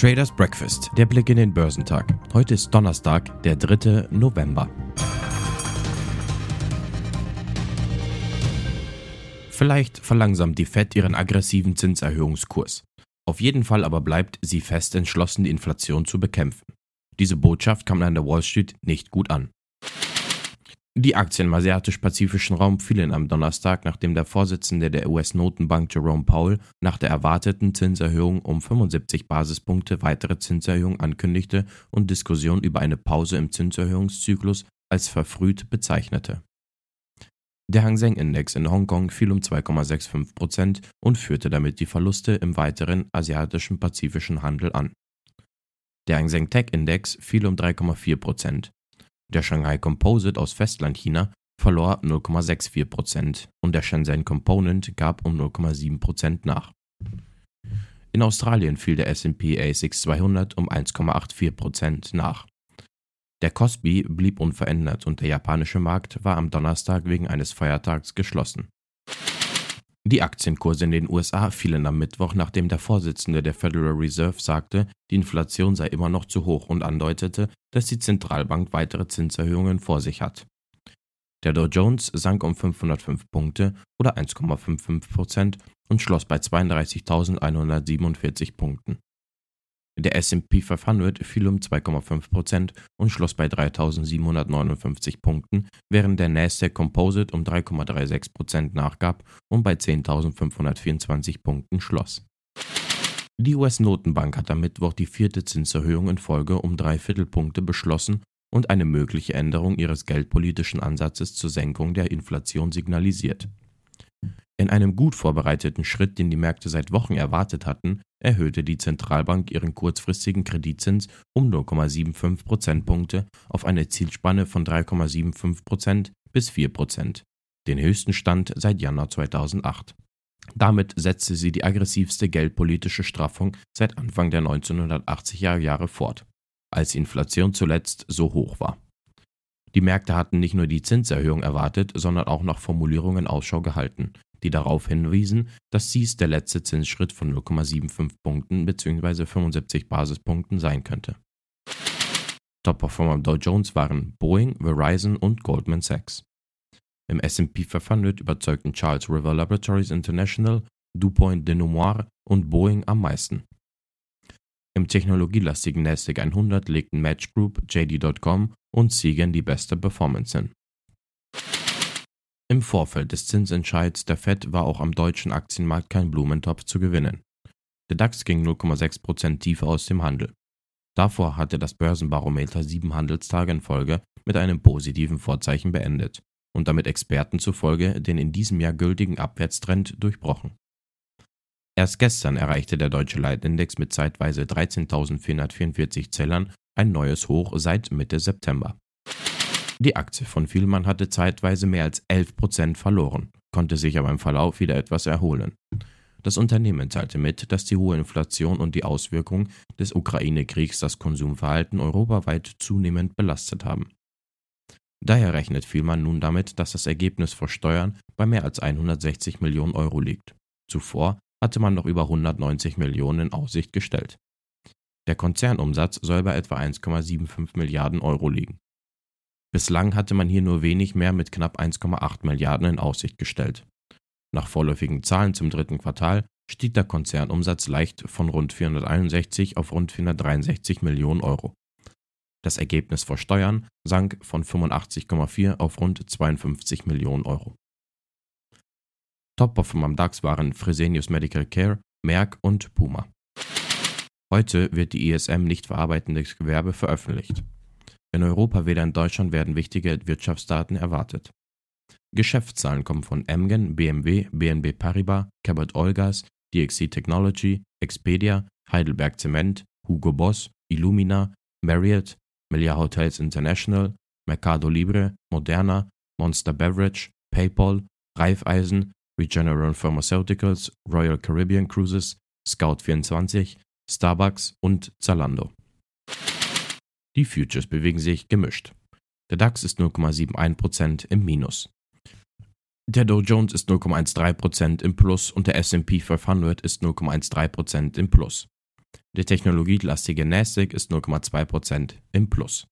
Traders Breakfast, der Blick in den Börsentag. Heute ist Donnerstag, der 3. November. Vielleicht verlangsamt die Fed ihren aggressiven Zinserhöhungskurs. Auf jeden Fall aber bleibt sie fest entschlossen, die Inflation zu bekämpfen. Diese Botschaft kam an der Wall Street nicht gut an. Die Aktien im asiatisch-pazifischen Raum fielen am Donnerstag, nachdem der Vorsitzende der US-Notenbank Jerome Powell nach der erwarteten Zinserhöhung um 75 Basispunkte weitere Zinserhöhungen ankündigte und Diskussionen über eine Pause im Zinserhöhungszyklus als verfrüht bezeichnete. Der Hang Seng Index in Hongkong fiel um 2,65 Prozent und führte damit die Verluste im weiteren asiatischen pazifischen Handel an. Der Hang Seng Tech Index fiel um 3,4 Prozent der Shanghai Composite aus Festlandchina verlor 0,64% und der Shenzhen Component gab um 0,7% nach. In Australien fiel der S&P ASX 200 um 1,84% nach. Der Kospi blieb unverändert und der japanische Markt war am Donnerstag wegen eines Feiertags geschlossen. Die Aktienkurse in den USA fielen am Mittwoch, nachdem der Vorsitzende der Federal Reserve sagte, die Inflation sei immer noch zu hoch und andeutete, dass die Zentralbank weitere Zinserhöhungen vor sich hat. Der Dow Jones sank um 505 Punkte oder 1,55 Prozent und schloss bei 32.147 Punkten. Der S&P 500 fiel um 2,5 Prozent und schloss bei 3.759 Punkten, während der Nasdaq Composite um 3,36 Prozent nachgab und bei 10.524 Punkten schloss. Die US-Notenbank hat am Mittwoch die vierte Zinserhöhung in Folge um drei Viertelpunkte beschlossen und eine mögliche Änderung ihres geldpolitischen Ansatzes zur Senkung der Inflation signalisiert. In einem gut vorbereiteten Schritt, den die Märkte seit Wochen erwartet hatten, erhöhte die Zentralbank ihren kurzfristigen Kreditzins um 0,75 Prozentpunkte auf eine Zielspanne von 3,75 Prozent bis 4 Prozent, den höchsten Stand seit Januar 2008. Damit setzte sie die aggressivste geldpolitische Straffung seit Anfang der 1980er Jahre fort, als die Inflation zuletzt so hoch war. Die Märkte hatten nicht nur die Zinserhöhung erwartet, sondern auch nach Formulierungen Ausschau gehalten, die darauf hinwiesen, dass dies der letzte Zinsschritt von 0,75 Punkten bzw. 75 Basispunkten sein könnte. Top-Performer Dow Jones waren Boeing, Verizon und Goldman Sachs. Im S&P 500 überzeugten Charles River Laboratories International, DuPont de Nemours und Boeing am meisten. Im technologielastigen Nasdaq 100 legten Match Group, JD.com und Seagen die beste Performance hin. Im Vorfeld des Zinsentscheids der Fed war auch am deutschen Aktienmarkt kein Blumentopf zu gewinnen. Der DAX ging 0,6% tiefer aus dem Handel. Davor hatte das Börsenbarometer sieben Handelstage in Folge mit einem positiven Vorzeichen beendet und damit Experten zufolge den in diesem Jahr gültigen Abwärtstrend durchbrochen. Erst gestern erreichte der deutsche Leitindex mit zeitweise 13.444 Zählern ein neues Hoch seit Mitte September. Die Aktie von Vielmann hatte zeitweise mehr als 11% verloren, konnte sich aber im Verlauf wieder etwas erholen. Das Unternehmen teilte mit, dass die hohe Inflation und die Auswirkungen des Ukraine-Kriegs das Konsumverhalten europaweit zunehmend belastet haben. Daher rechnet Vielmann nun damit, dass das Ergebnis vor Steuern bei mehr als 160 Millionen Euro liegt. Zuvor hatte man noch über 190 Millionen in Aussicht gestellt. Der Konzernumsatz soll bei etwa 1,75 Milliarden Euro liegen. Bislang hatte man hier nur wenig mehr mit knapp 1,8 Milliarden in Aussicht gestellt. Nach vorläufigen Zahlen zum dritten Quartal stieg der Konzernumsatz leicht von rund 461 auf rund 463 Millionen Euro. Das Ergebnis vor Steuern sank von 85,4 auf rund 52 Millionen Euro. Top-Performer am DAX waren Fresenius Medical Care, Merck und Puma. Heute wird die ISM nicht verarbeitendes Gewerbe veröffentlicht. In Europa weder in Deutschland werden wichtige Wirtschaftsdaten erwartet. Geschäftszahlen kommen von Emgen, BMW, BNB Paribas, Cabot Olgas, DXC Technology, Expedia, Heidelberg Zement, Hugo Boss, Illumina, Marriott, Melia Hotels International, Mercado Libre, Moderna, Monster Beverage, PayPal, Raiffeisen, Regeneron Pharmaceuticals, Royal Caribbean Cruises, Scout24, Starbucks und Zalando. Die Futures bewegen sich gemischt. Der DAX ist 0,71% im Minus. Der Dow Jones ist 0,13% im Plus und der SP 500 ist 0,13% im Plus. Der technologielastige Nasdaq ist 0,2% im Plus.